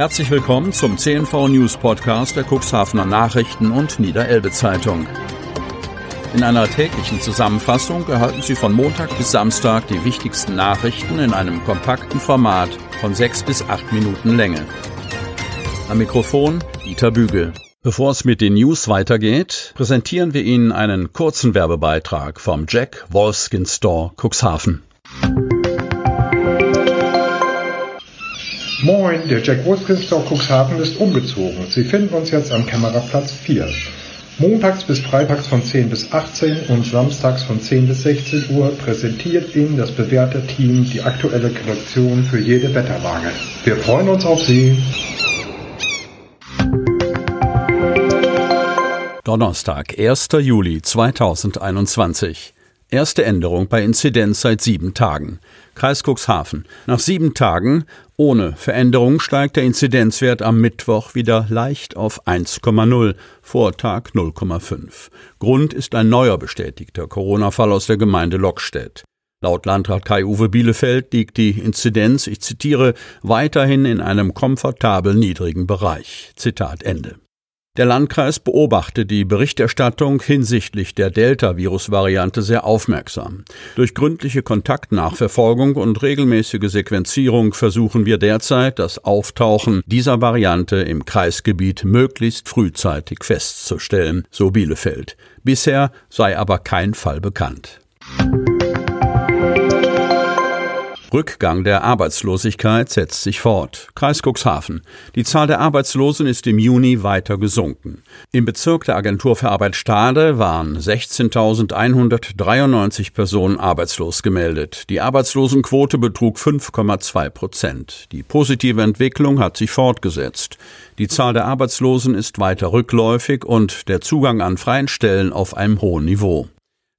Herzlich willkommen zum CNV News Podcast der Cuxhavener Nachrichten und Niederelbe Zeitung. In einer täglichen Zusammenfassung erhalten Sie von Montag bis Samstag die wichtigsten Nachrichten in einem kompakten Format von sechs bis acht Minuten Länge. Am Mikrofon Dieter Bügel. Bevor es mit den News weitergeht, präsentieren wir Ihnen einen kurzen Werbebeitrag vom Jack Wolfskin Store Cuxhaven. Moin, der Jack Wolfskin Store Cuxhaven ist umgezogen. Sie finden uns jetzt am Kämmererplatz 4. Montags bis freitags von 10 bis 18 und samstags von 10 bis 16 Uhr präsentiert Ihnen das bewährte Team die aktuelle Kollektion für jede Wetterlage. Wir freuen uns auf Sie. Donnerstag, 1. Juli 2021. Erste Änderung bei Inzidenz seit sieben Tagen. Kreis Cuxhaven. Nach sieben Tagen ohne Veränderung steigt der Inzidenzwert am Mittwoch wieder leicht auf 1,0, Vortag 0,5. Grund ist ein neuer bestätigter Corona-Fall aus der Gemeinde Lockstedt. Laut Landrat Kai-Uwe Bielefeld liegt die Inzidenz, ich zitiere, weiterhin in einem komfortabel niedrigen Bereich. Zitat Ende. Der Landkreis beobachtet die Berichterstattung hinsichtlich der Delta-Virus-Variante sehr aufmerksam. Durch gründliche Kontaktnachverfolgung und regelmäßige Sequenzierung versuchen wir derzeit, das Auftauchen dieser Variante im Kreisgebiet möglichst frühzeitig festzustellen, so Bielefeld. Bisher sei aber kein Fall bekannt. Rückgang der Arbeitslosigkeit setzt sich fort. Kreis Cuxhaven. Die Zahl der Arbeitslosen ist im Juni weiter gesunken. Im Bezirk der Agentur für Arbeit Stade waren 16.193 Personen arbeitslos gemeldet. Die Arbeitslosenquote betrug 5,2 Prozent. Die positive Entwicklung hat sich fortgesetzt. Die Zahl der Arbeitslosen ist weiter rückläufig und der Zugang an freien Stellen auf einem hohen Niveau.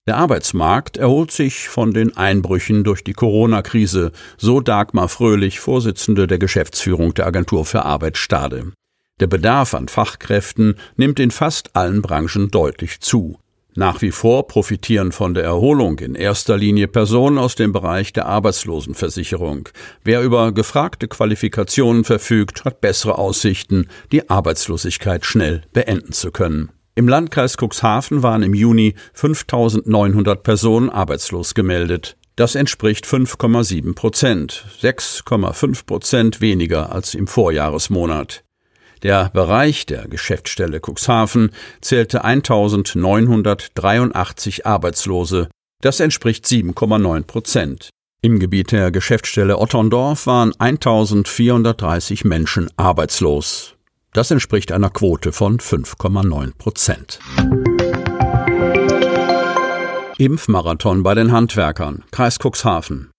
Der Arbeitsmarkt erholt sich von den Einbrüchen durch die Corona-Krise, so Dagmar Fröhlich, Vorsitzende der Geschäftsführung der Agentur für Arbeit Stade. Der Bedarf an Fachkräften nimmt in fast allen Branchen deutlich zu. Nach wie vor profitieren von der Erholung in erster Linie Personen aus dem Bereich der Arbeitslosenversicherung. Wer über gefragte Qualifikationen verfügt, hat bessere Aussichten, die Arbeitslosigkeit schnell beenden zu können. Im Landkreis Cuxhaven waren im Juni 5.900 Personen arbeitslos gemeldet. Das entspricht 5,7 Prozent, 6,5 Prozent weniger als im Vorjahresmonat. Der Bereich der Geschäftsstelle Cuxhaven zählte 1983 Arbeitslose. Das entspricht 7,9 Prozent. Im Gebiet der Geschäftsstelle Otterndorf waren 1430 Menschen arbeitslos. Das entspricht einer Quote von 5,9 Prozent. Impfmarathon bei den Handwerkern, Kreis Cuxhaven.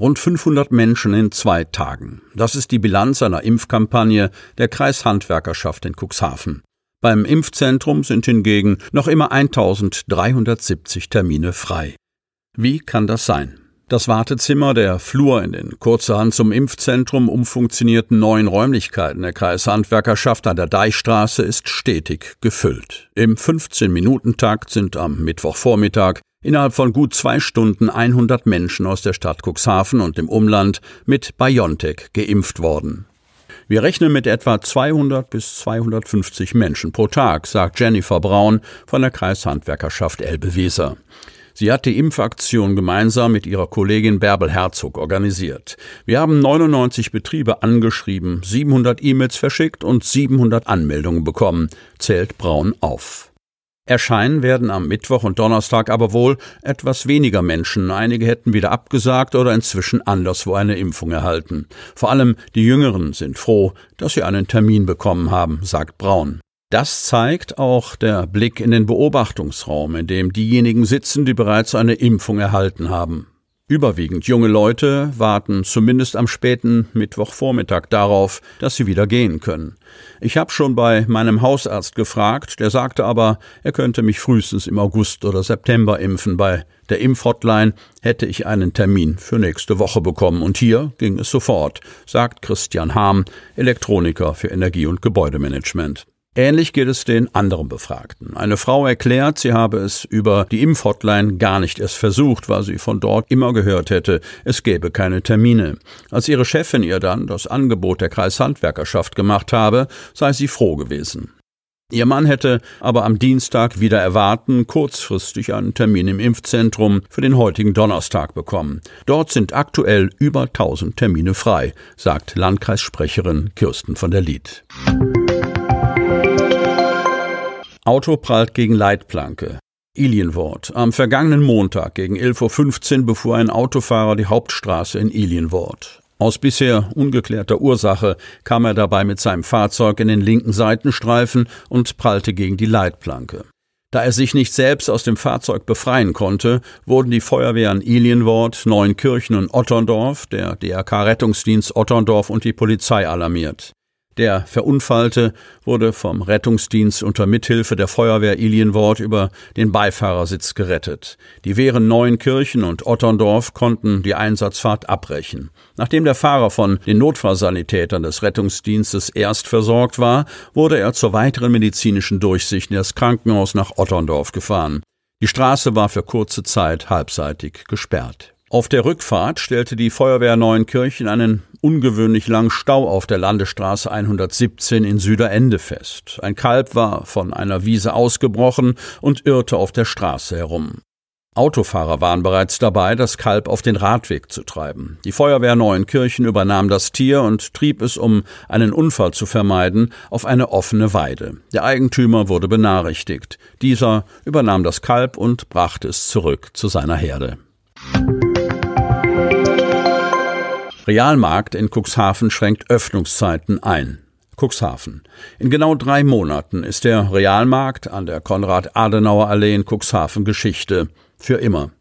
Rund 500 Menschen in zwei Tagen. Das ist die Bilanz einer Impfkampagne der Kreishandwerkerschaft in Cuxhaven. Beim Impfzentrum sind hingegen noch immer 1370 Termine frei. Wie kann das sein? Das Wartezimmer, der Flur in den kurzerhand zum Impfzentrum umfunktionierten neuen Räumlichkeiten der Kreishandwerkerschaft an der Deichstraße ist stetig gefüllt. Im 15-Minuten-Takt sind am Mittwochvormittag innerhalb von gut zwei Stunden 100 Menschen aus der Stadt Cuxhaven und dem Umland mit BioNTech geimpft worden. Wir rechnen mit etwa 200 bis 250 Menschen pro Tag, sagt Jennifer Braun von der Kreishandwerkerschaft Elbe-Weser. Sie hat die Impfaktion gemeinsam mit ihrer Kollegin Bärbel Herzog organisiert. Wir haben 99 Betriebe angeschrieben, 700 E-Mails verschickt und 700 Anmeldungen bekommen, zählt Braun auf. Erscheinen werden am Mittwoch und Donnerstag aber wohl etwas weniger Menschen. Einige hätten wieder abgesagt oder inzwischen anderswo eine Impfung erhalten. Vor allem die Jüngeren sind froh, dass sie einen Termin bekommen haben, sagt Braun. Das zeigt auch der Blick in den Beobachtungsraum, in dem diejenigen sitzen, die bereits eine Impfung erhalten haben. Überwiegend junge Leute warten zumindest am späten Mittwochvormittag darauf, dass sie wieder gehen können. Ich habe schon bei meinem Hausarzt gefragt, der sagte aber, er könnte mich frühestens im August oder September impfen. Bei der Impfhotline hätte ich einen Termin für nächste Woche bekommen und hier ging es sofort, sagt Christian Harm, Elektroniker für Energie- und Gebäudemanagement. Ähnlich geht es den anderen Befragten. Eine Frau erklärt, sie habe es über die Impfhotline gar nicht erst versucht, weil sie von dort immer gehört hätte, es gäbe keine Termine. Als ihre Chefin ihr dann das Angebot der Kreishandwerkerschaft gemacht habe, sei sie froh gewesen. Ihr Mann hätte aber am Dienstag wieder erwarten kurzfristig einen Termin im Impfzentrum für den heutigen Donnerstag bekommen. Dort sind aktuell über 1000 Termine frei, sagt Landkreissprecherin Kirsten von der Lied. Auto prallt gegen Leitplanke. Ilienwort. Am vergangenen Montag gegen 11.15 Uhr befuhr ein Autofahrer die Hauptstraße in Ilienwort. Aus bisher ungeklärter Ursache kam er dabei mit seinem Fahrzeug in den linken Seitenstreifen und prallte gegen die Leitplanke. Da er sich nicht selbst aus dem Fahrzeug befreien konnte, wurden die Feuerwehren Ilienwort, Neunkirchen und Otterndorf, der DRK-Rettungsdienst Otterndorf und die Polizei alarmiert. Der Verunfallte wurde vom Rettungsdienst unter Mithilfe der Feuerwehr Ilienwort über den Beifahrersitz gerettet. Die Wehren Neuenkirchen und Otterndorf konnten die Einsatzfahrt abbrechen. Nachdem der Fahrer von den Notfallsanitätern des Rettungsdienstes erst versorgt war, wurde er zur weiteren medizinischen Durchsicht in das Krankenhaus nach Otterndorf gefahren. Die Straße war für kurze Zeit halbseitig gesperrt. Auf der Rückfahrt stellte die Feuerwehr Neuenkirchen einen ungewöhnlich langen Stau auf der Landesstraße 117 in Süderende fest. Ein Kalb war von einer Wiese ausgebrochen und irrte auf der Straße herum. Autofahrer waren bereits dabei, das Kalb auf den Radweg zu treiben. Die Feuerwehr Neuenkirchen übernahm das Tier und trieb es, um einen Unfall zu vermeiden, auf eine offene Weide. Der Eigentümer wurde benachrichtigt. Dieser übernahm das Kalb und brachte es zurück zu seiner Herde. Realmarkt in Cuxhaven schränkt Öffnungszeiten ein. Cuxhaven. In genau drei Monaten ist der Realmarkt an der Konrad-Adenauer-Allee in Cuxhaven Geschichte. Für immer.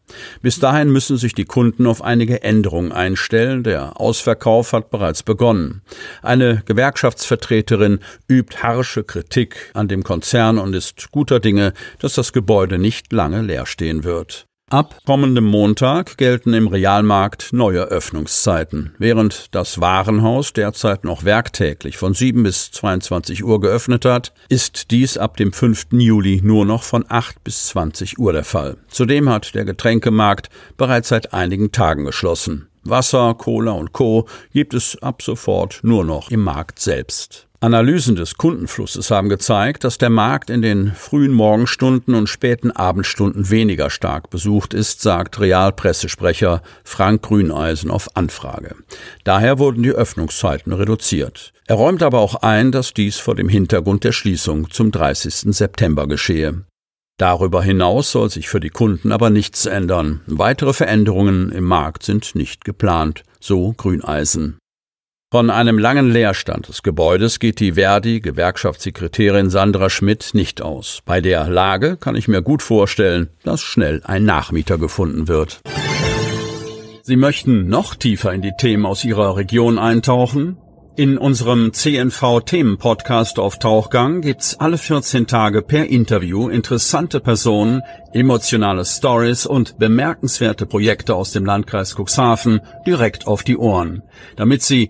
Bis dahin müssen sich die Kunden auf einige Änderungen einstellen. Der Ausverkauf hat bereits begonnen. Eine Gewerkschaftsvertreterin übt harsche Kritik an dem Konzern und ist guter Dinge, dass das Gebäude nicht lange leer stehen wird. Ab kommendem Montag gelten im Realmarkt neue Öffnungszeiten. Während das Warenhaus derzeit noch werktäglich von 7 bis 22 Uhr geöffnet hat, ist dies ab dem 5. Juli nur noch von 8 bis 20 Uhr der Fall. Zudem hat der Getränkemarkt bereits seit einigen Tagen geschlossen. Wasser, Cola und Co. gibt es ab sofort nur noch im Markt selbst. Analysen des Kundenflusses haben gezeigt, dass der Markt in den frühen Morgenstunden und späten Abendstunden weniger stark besucht ist, sagt Realpressesprecher Frank Grüneisen auf Anfrage. Daher wurden die Öffnungszeiten reduziert. Er räumt aber auch ein, dass dies vor dem Hintergrund der Schließung zum 30. September geschehe. Darüber hinaus soll sich für die Kunden aber nichts ändern. Weitere Veränderungen im Markt sind nicht geplant, so Grüneisen. Von einem langen Leerstand des Gebäudes geht die Verdi-Gewerkschaftssekretärin Sandra Schmidt nicht aus. Bei der Lage kann ich mir gut vorstellen, dass schnell ein Nachmieter gefunden wird. Sie möchten noch tiefer in die Themen aus Ihrer Region eintauchen? In unserem CNV-Themen-Podcast auf Tauchgang gibt's alle 14 Tage per Interview interessante Personen, emotionale Stories und bemerkenswerte Projekte aus dem Landkreis Cuxhaven direkt auf die Ohren. Damit Sie